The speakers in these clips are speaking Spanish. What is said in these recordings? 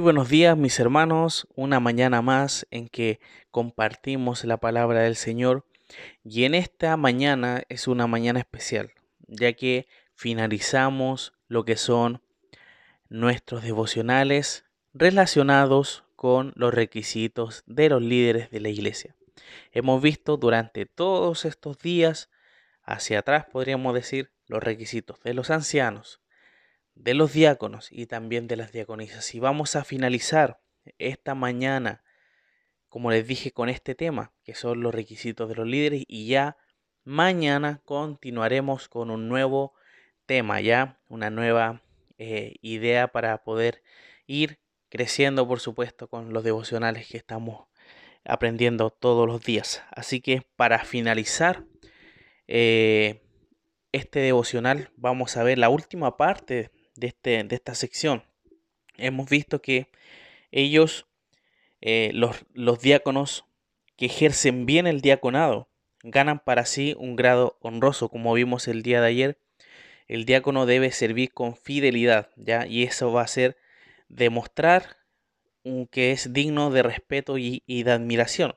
Buenos días mis hermanos, una mañana más en que compartimos la palabra del Señor y en esta mañana es una mañana especial, ya que finalizamos lo que son nuestros devocionales relacionados con los requisitos de los líderes de la iglesia. Hemos visto durante todos estos días, hacia atrás podríamos decir, los requisitos de los ancianos, de los diáconos y también de las diaconisas. Y vamos a finalizar esta mañana, como les dije, con este tema, que son los requisitos de los líderes, y ya mañana continuaremos con un nuevo tema, ya una nueva eh, idea para poder ir creciendo, por supuesto, con los devocionales que estamos aprendiendo todos los días. Así que para finalizar eh, este devocional, vamos a ver la última parte de, este, de esta sección, hemos visto que ellos, eh, los, los diáconos que ejercen bien el diaconado, ganan para sí un grado honroso, como vimos el día de ayer. El diácono debe servir con fidelidad, ¿ya? Y eso va a ser demostrar que es digno de respeto y, y de admiración.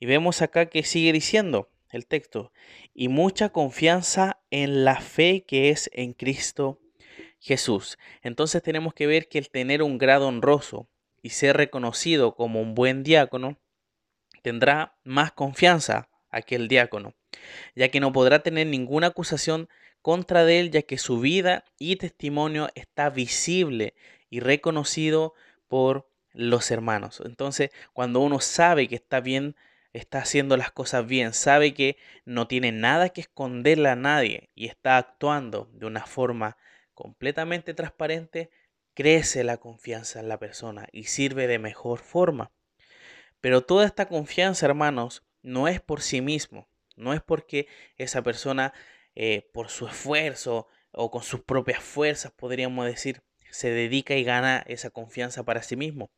Y vemos acá que sigue diciendo el texto, y mucha confianza en la fe que es en Cristo Jesús. Entonces tenemos que ver que el tener un grado honroso y ser reconocido como un buen diácono tendrá más confianza aquel diácono, ya que no podrá tener ninguna acusación contra de él, ya que su vida y testimonio está visible y reconocido por los hermanos. Entonces, cuando uno sabe que está bien, está haciendo las cosas bien, sabe que no tiene nada que esconderle a nadie y está actuando de una forma completamente transparente, crece la confianza en la persona y sirve de mejor forma. Pero toda esta confianza, hermanos, no es por sí mismo, no es porque esa persona, eh, por su esfuerzo o con sus propias fuerzas, podríamos decir, se dedica y gana esa confianza para sí mismo,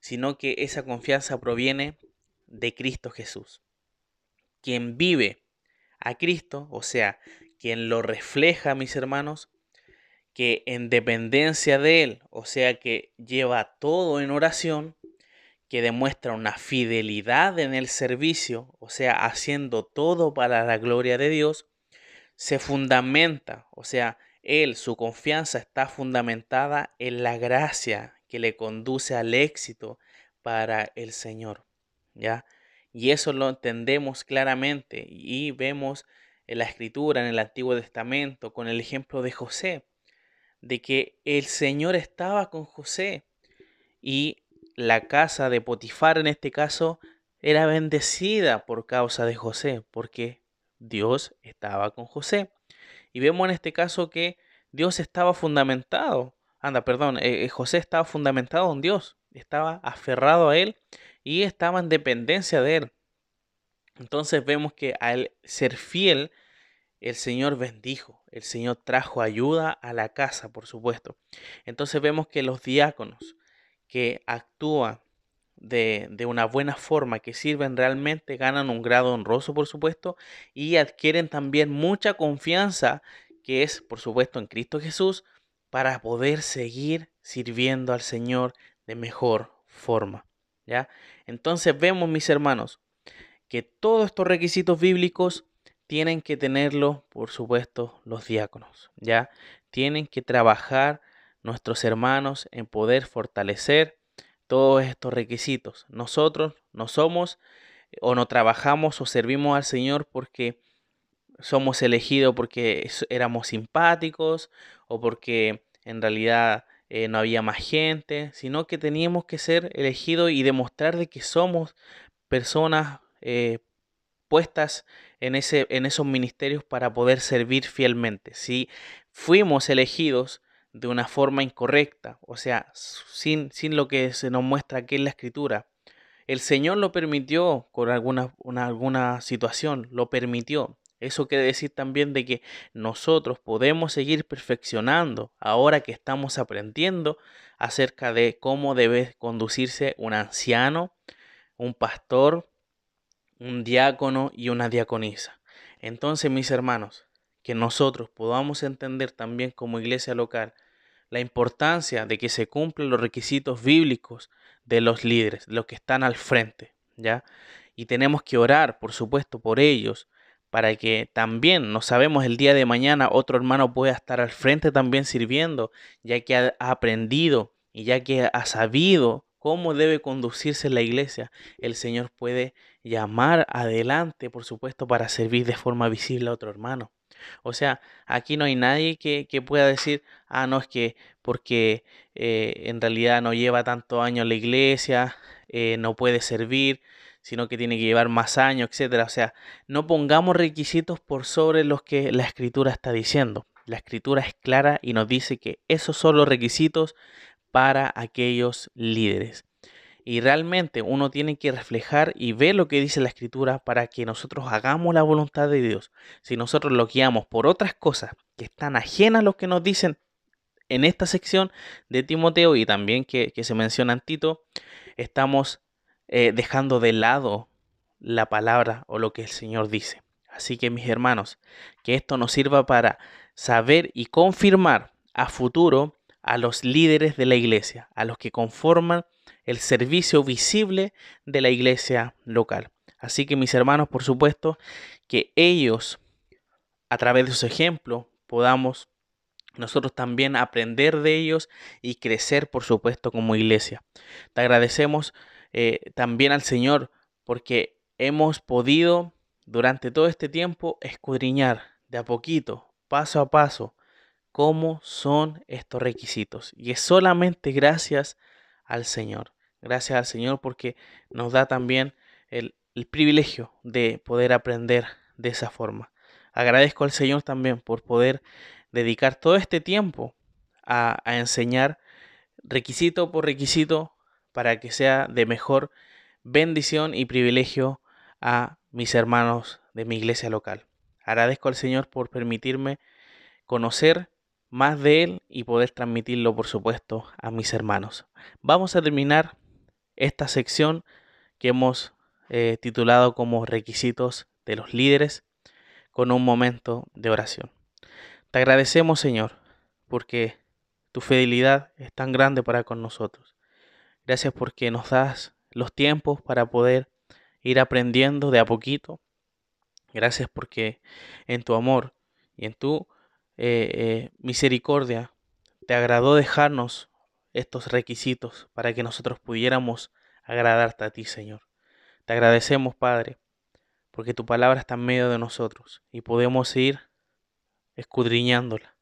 sino que esa confianza proviene de Cristo Jesús. Quien vive a Cristo, o sea, quien lo refleja, mis hermanos, que en dependencia de Él, o sea que lleva todo en oración, que demuestra una fidelidad en el servicio, o sea, haciendo todo para la gloria de Dios, se fundamenta, o sea, Él, su confianza está fundamentada en la gracia que le conduce al éxito para el Señor, ¿ya? Y eso lo entendemos claramente y vemos en la escritura, en el Antiguo Testamento, con el ejemplo de José de que el Señor estaba con José y la casa de Potifar en este caso era bendecida por causa de José, porque Dios estaba con José. Y vemos en este caso que Dios estaba fundamentado, anda, perdón, eh, eh, José estaba fundamentado en Dios, estaba aferrado a Él y estaba en dependencia de Él. Entonces vemos que al ser fiel, el Señor bendijo, el Señor trajo ayuda a la casa, por supuesto. Entonces vemos que los diáconos que actúan de, de, una buena forma, que sirven realmente, ganan un grado honroso, por supuesto, y adquieren también mucha confianza, que es, por supuesto, en Cristo Jesús, para poder seguir sirviendo al Señor de mejor forma. ¿Ya? Entonces vemos, mis hermanos, que todos estos requisitos bíblicos tienen que tenerlo, por supuesto, los diáconos, ¿ya? Tienen que trabajar nuestros hermanos en poder fortalecer todos estos requisitos. Nosotros no somos o no trabajamos o servimos al Señor porque somos elegidos porque éramos simpáticos o porque en realidad eh, no había más gente, sino que teníamos que ser elegidos y demostrar de que somos personas eh, puestas en, ese, en esos ministerios para poder servir fielmente. Si fuimos elegidos de una forma incorrecta, o sea, sin, sin lo que se nos muestra aquí en la escritura, el Señor lo permitió con alguna, alguna situación, lo permitió. Eso quiere decir también de que nosotros podemos seguir perfeccionando ahora que estamos aprendiendo acerca de cómo debe conducirse un anciano, un pastor, un diácono y una diaconisa. Entonces, mis hermanos, que nosotros podamos entender también como iglesia local la importancia de que se cumplan los requisitos bíblicos de los líderes, los que están al frente, ¿ya? Y tenemos que orar, por supuesto, por ellos, para que también, no sabemos el día de mañana, otro hermano pueda estar al frente también sirviendo, ya que ha aprendido y ya que ha sabido cómo debe conducirse la iglesia, el Señor puede llamar adelante, por supuesto, para servir de forma visible a otro hermano. O sea, aquí no hay nadie que, pueda decir, ah, no, es que porque eh, en realidad no lleva tanto años la iglesia, eh, no puede servir, sino que tiene que llevar más años, etcétera. O sea, no pongamos requisitos por sobre los que la escritura está diciendo. La escritura es clara y nos dice que esos son los requisitos para aquellos líderes. Y realmente uno tiene que reflejar y ver lo que dice la escritura para que nosotros hagamos la voluntad de Dios. Si nosotros lo guiamos por otras cosas que están ajenas a lo que nos dicen en esta sección de Timoteo y también que, se menciona en Tito, estamos eh, dejando de lado la palabra o lo que el Señor dice. Así que mis hermanos, que esto nos sirva para saber y confirmar a futuro a los líderes de la iglesia, a los que conforman el servicio visible de la iglesia local. Así que mis hermanos, por supuesto, que ellos, a través de su ejemplo, podamos nosotros también aprender de ellos y crecer, por supuesto, como iglesia. Te agradecemos eh, también al Señor porque hemos podido durante todo este tiempo escudriñar de a poquito, paso a paso, cómo son estos requisitos. Y es solamente gracias al Señor. Gracias al Señor porque nos da también el, privilegio de poder aprender de esa forma. Agradezco al Señor también por poder dedicar todo este tiempo a, enseñar requisito por requisito para que sea de mejor bendición y privilegio a mis hermanos de mi iglesia local. Agradezco al Señor por permitirme conocer más de Él y poder transmitirlo, por supuesto, a mis hermanos. Vamos a terminar esta sección que hemos eh, titulado como requisitos de los líderes con un momento de oración. Te agradecemos Señor porque tu fidelidad es tan grande para con nosotros. Gracias porque nos das los tiempos para poder ir aprendiendo de a poquito. Gracias porque en tu amor y en tu eh, eh, misericordia te agradó dejarnos estos requisitos para que nosotros pudiéramos agradarte a ti, Señor. Te agradecemos, Padre, porque tu palabra está en medio de nosotros y podemos ir escudriñándola.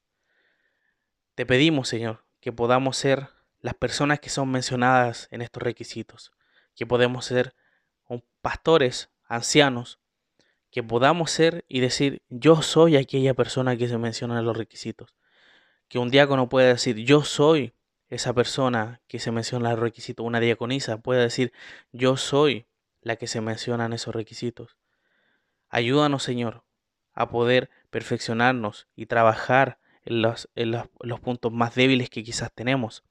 Te pedimos, Señor, que podamos ser las personas que son mencionadas en estos requisitos, que podemos ser pastores, ancianos, que podamos ser y decir, yo soy aquella persona que se menciona en los requisitos. Que un diácono pueda decir, yo soy esa persona que se menciona en los requisitos, una diaconisa, puede decir, yo soy la que se menciona en esos requisitos. Ayúdanos, Señor, a poder perfeccionarnos y trabajar en los, en los puntos más débiles que quizás tenemos.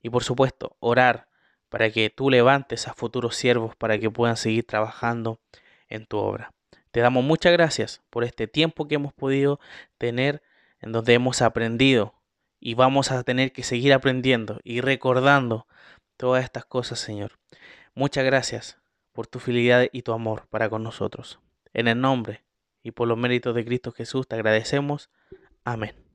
Y por supuesto, orar para que tú levantes a futuros siervos para que puedan seguir trabajando en tu obra. Te damos muchas gracias por este tiempo que hemos podido tener en donde hemos aprendido y vamos a tener que seguir aprendiendo y recordando todas estas cosas, Señor. Muchas gracias por tu fidelidad y tu amor para con nosotros. En el nombre y por los méritos de Cristo Jesús te agradecemos. Amén.